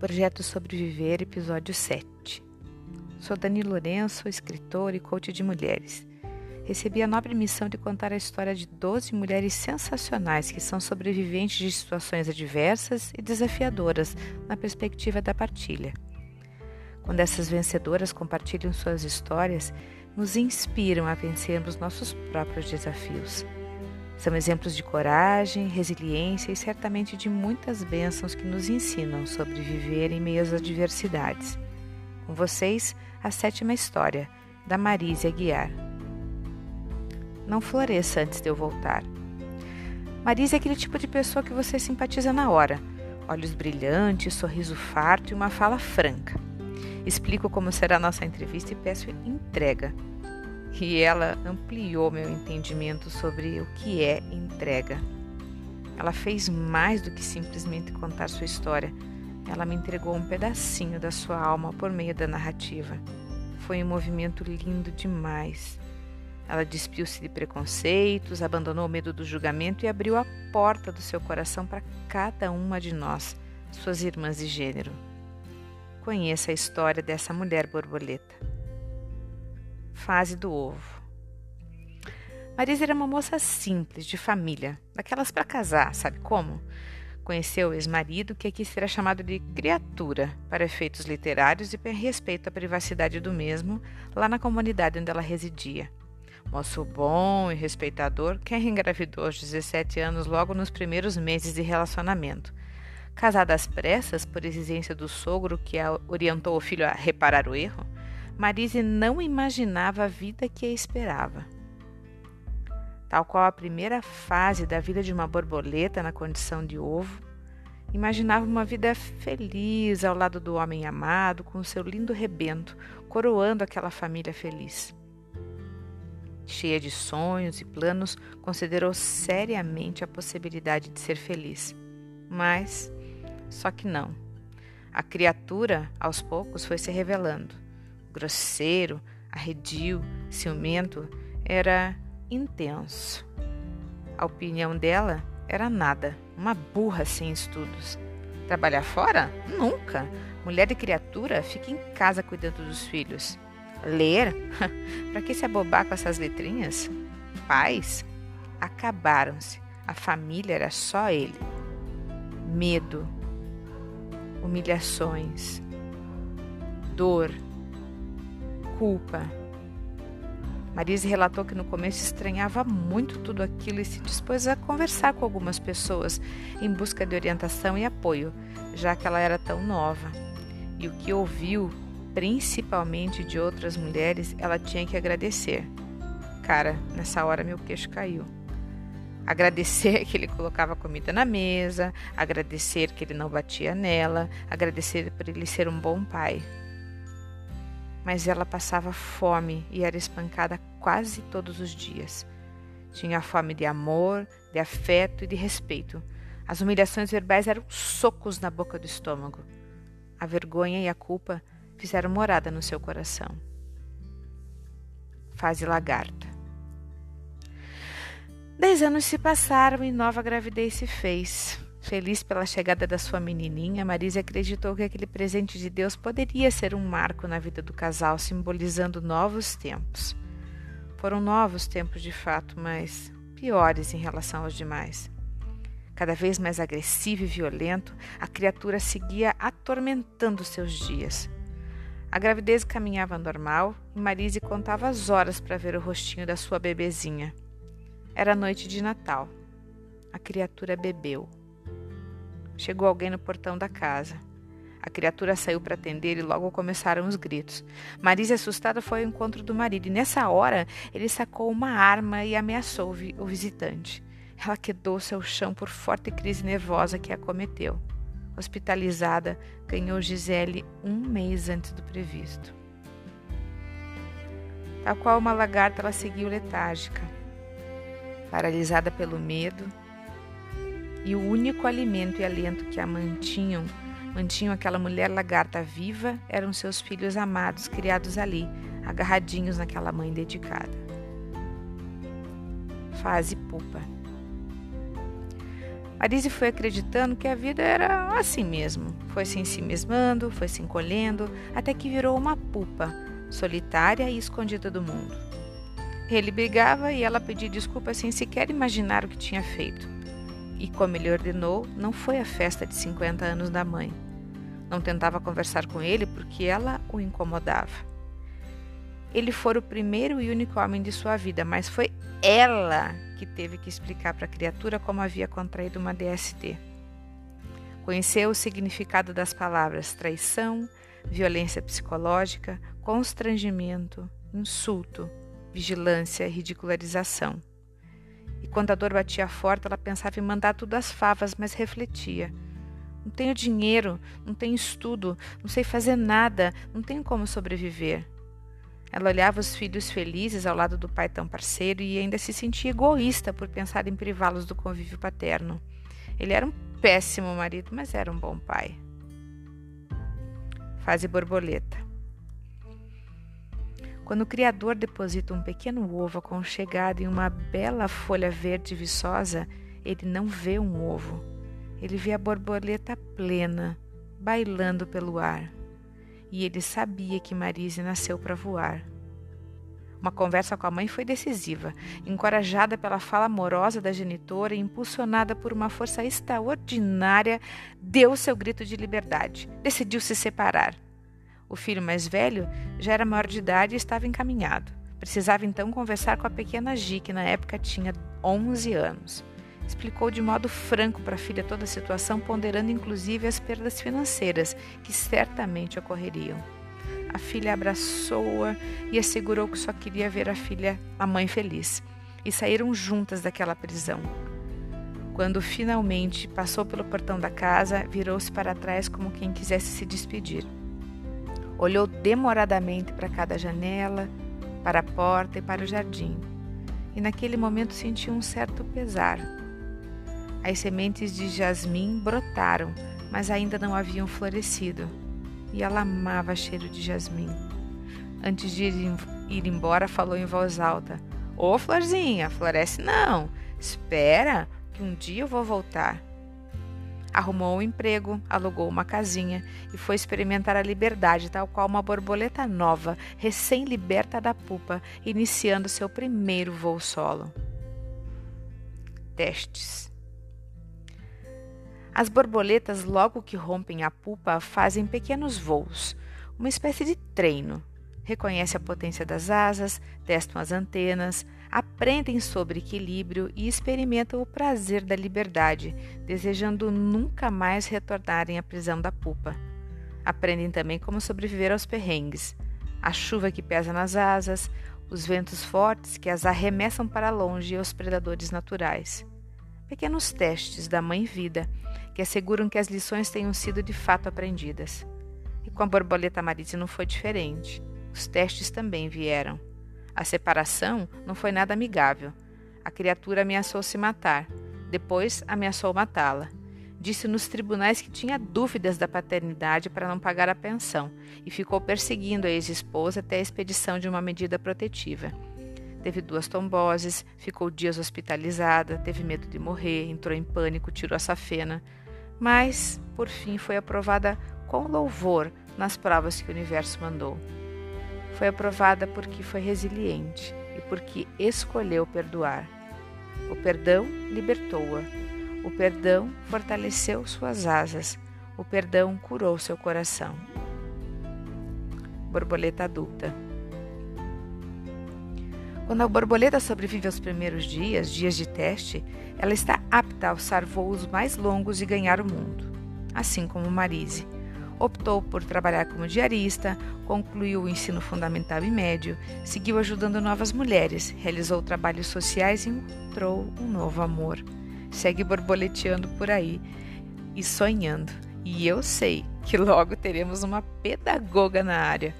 Projeto Sobreviver, episódio 7. Sou Dani Lourenço, escritor e coach de mulheres. Recebi a nobre missão de contar a história de 12 mulheres sensacionais que são sobreviventes de situações adversas e desafiadoras na perspectiva da partilha. Quando essas vencedoras compartilham suas histórias, nos inspiram a vencermos nossos próprios desafios. São exemplos de coragem, resiliência e certamente de muitas bênçãos que nos ensinam sobre viver em meio às adversidades. Com vocês, a sétima história, da Marise Aguiar. Não floresça antes de eu voltar. Marise é aquele tipo de pessoa que você simpatiza na hora. Olhos brilhantes, sorriso farto e uma fala franca. Explico como será a nossa entrevista e peço entrega e ela ampliou meu entendimento sobre o que é entrega. Ela fez mais do que simplesmente contar sua história. Ela me entregou um pedacinho da sua alma por meio da narrativa. Foi um movimento lindo demais. Ela despiu-se de preconceitos, abandonou o medo do julgamento e abriu a porta do seu coração para cada uma de nós, suas irmãs de gênero. Conheça a história dessa mulher borboleta fase do ovo. Marisa era uma moça simples, de família, daquelas para casar, sabe como? Conheceu o ex-marido, que aqui será chamado de criatura, para efeitos literários e para respeito à privacidade do mesmo, lá na comunidade onde ela residia. Moço bom e respeitador, que engravidou aos 17 anos logo nos primeiros meses de relacionamento. Casada às pressas, por exigência do sogro que orientou o filho a reparar o erro, Marise não imaginava a vida que a esperava. Tal qual a primeira fase da vida de uma borboleta na condição de ovo, imaginava uma vida feliz ao lado do homem amado, com seu lindo rebento, coroando aquela família feliz. Cheia de sonhos e planos, considerou seriamente a possibilidade de ser feliz. Mas, só que não. A criatura, aos poucos, foi se revelando grosseiro, arredio, ciumento, era intenso. A opinião dela era nada, uma burra sem estudos. Trabalhar fora? Nunca. Mulher e criatura fica em casa cuidando dos filhos. Ler? Para que se abobar com essas letrinhas? Pais? Acabaram-se. A família era só ele. Medo, humilhações, dor, culpa. Marise relatou que no começo estranhava muito tudo aquilo e se dispôs a conversar com algumas pessoas em busca de orientação e apoio, já que ela era tão nova. E o que ouviu, principalmente de outras mulheres, ela tinha que agradecer. Cara, nessa hora meu queixo caiu. Agradecer que ele colocava comida na mesa, agradecer que ele não batia nela, agradecer por ele ser um bom pai mas ela passava fome e era espancada quase todos os dias. Tinha fome de amor, de afeto e de respeito. As humilhações verbais eram socos na boca do estômago. A vergonha e a culpa fizeram morada no seu coração. Fase lagarta. Dez anos se passaram e nova gravidez se fez. Feliz pela chegada da sua menininha, Marise acreditou que aquele presente de Deus poderia ser um marco na vida do casal, simbolizando novos tempos. Foram novos tempos de fato, mas piores em relação aos demais. Cada vez mais agressivo e violento, a criatura seguia atormentando seus dias. A gravidez caminhava normal e Marise contava as horas para ver o rostinho da sua bebezinha. Era noite de Natal. A criatura bebeu. Chegou alguém no portão da casa. A criatura saiu para atender e logo começaram os gritos. Marisa, assustada, foi ao encontro do marido e nessa hora ele sacou uma arma e ameaçou o visitante. Ela quedou-se ao chão por forte crise nervosa que a acometeu. Hospitalizada, ganhou Gisele um mês antes do previsto. Tal qual uma lagarta, ela seguiu letárgica. Paralisada pelo medo, e o único alimento e alento que a mantinham, mantinham aquela mulher lagarta viva, eram seus filhos amados criados ali, agarradinhos naquela mãe dedicada. Fase pupa. Marise foi acreditando que a vida era assim mesmo. Foi se ensimesmando, foi se encolhendo, até que virou uma pupa, solitária e escondida do mundo. Ele brigava e ela pedia desculpas sem sequer imaginar o que tinha feito. E como ele ordenou, não foi a festa de 50 anos da mãe. Não tentava conversar com ele porque ela o incomodava. Ele fora o primeiro e único homem de sua vida, mas foi ela que teve que explicar para a criatura como havia contraído uma DST. Conheceu o significado das palavras traição, violência psicológica, constrangimento, insulto, vigilância e ridicularização. Quando a dor batia forte, ela pensava em mandar tudo às favas, mas refletia. Não tenho dinheiro, não tenho estudo, não sei fazer nada, não tenho como sobreviver. Ela olhava os filhos felizes ao lado do pai tão parceiro e ainda se sentia egoísta por pensar em privá-los do convívio paterno. Ele era um péssimo marido, mas era um bom pai. Fase borboleta. Quando o Criador deposita um pequeno ovo aconchegado em uma bela folha verde viçosa, ele não vê um ovo. Ele vê a borboleta plena, bailando pelo ar e ele sabia que Marise nasceu para voar. Uma conversa com a mãe foi decisiva. Encorajada pela fala amorosa da genitora e impulsionada por uma força extraordinária, deu seu grito de liberdade. Decidiu se separar. O filho mais velho já era maior de idade e estava encaminhado. Precisava então conversar com a pequena Gi, que na época tinha 11 anos. Explicou de modo franco para a filha toda a situação, ponderando inclusive as perdas financeiras que certamente ocorreriam. A filha abraçou-a e assegurou que só queria ver a filha, a mãe feliz, e saíram juntas daquela prisão. Quando finalmente passou pelo portão da casa, virou-se para trás como quem quisesse se despedir. Olhou demoradamente para cada janela, para a porta e para o jardim, e naquele momento sentiu um certo pesar as sementes de jasmim brotaram, mas ainda não haviam florescido, e ela amava cheiro de jasmim. Antes de ir embora, falou em voz alta: Ô florzinha, floresce não. Espera, que um dia eu vou voltar. Arrumou um emprego, alugou uma casinha e foi experimentar a liberdade, tal qual uma borboleta nova, recém-liberta da pupa, iniciando seu primeiro voo solo. Testes. As borboletas, logo que rompem a pupa, fazem pequenos voos, uma espécie de treino. Reconhecem a potência das asas, testam as antenas, aprendem sobre equilíbrio e experimentam o prazer da liberdade, desejando nunca mais retornarem à prisão da pupa. Aprendem também como sobreviver aos perrengues, a chuva que pesa nas asas, os ventos fortes que as arremessam para longe e aos predadores naturais. Pequenos testes da mãe vida que asseguram que as lições tenham sido de fato aprendidas. E com a borboleta marise não foi diferente. Os testes também vieram. A separação não foi nada amigável. A criatura ameaçou se matar. Depois ameaçou matá-la. Disse nos tribunais que tinha dúvidas da paternidade para não pagar a pensão e ficou perseguindo a ex-esposa até a expedição de uma medida protetiva. Teve duas tomboses, ficou dias hospitalizada, teve medo de morrer, entrou em pânico, tirou a safena mas, por fim, foi aprovada com louvor nas provas que o universo mandou. Foi aprovada porque foi resiliente e porque escolheu perdoar. O perdão libertou-a. O perdão fortaleceu suas asas. O perdão curou seu coração. Borboleta adulta. Quando a borboleta sobrevive aos primeiros dias, dias de teste, ela está apta a alçar voos mais longos e ganhar o mundo. Assim como Marise. Optou por trabalhar como diarista, concluiu o ensino fundamental e médio, seguiu ajudando novas mulheres, realizou trabalhos sociais e encontrou um novo amor. Segue borboleteando por aí e sonhando. E eu sei que logo teremos uma pedagoga na área.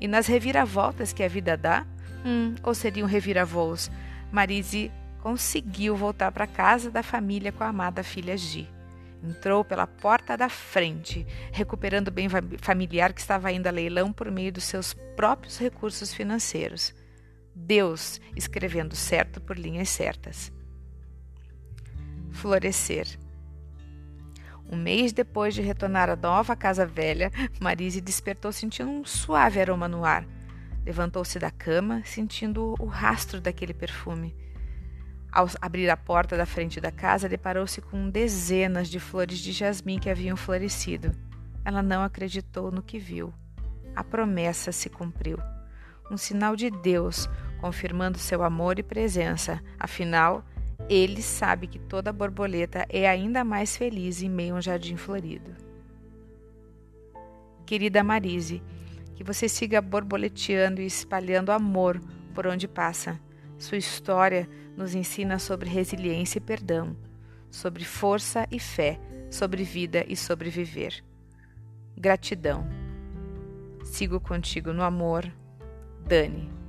E nas reviravoltas que a vida dá, Hum, ou seriam revira-voos? Marise conseguiu voltar para casa da família com a amada filha Gi. Entrou pela porta da frente, recuperando o bem familiar que estava indo a leilão por meio dos seus próprios recursos financeiros. Deus escrevendo certo por linhas certas. Florescer. Um mês depois de retornar à nova casa velha, Marise despertou sentindo um suave aroma no ar. Levantou-se da cama, sentindo o rastro daquele perfume. Ao abrir a porta da frente da casa, deparou-se com dezenas de flores de jasmim que haviam florescido. Ela não acreditou no que viu. A promessa se cumpriu. Um sinal de Deus, confirmando seu amor e presença. Afinal, ele sabe que toda borboleta é ainda mais feliz em meio a um jardim florido. Querida Marise, que você siga borboleteando e espalhando amor por onde passa. Sua história nos ensina sobre resiliência e perdão, sobre força e fé, sobre vida e sobreviver. Gratidão. Sigo contigo no amor, Dani.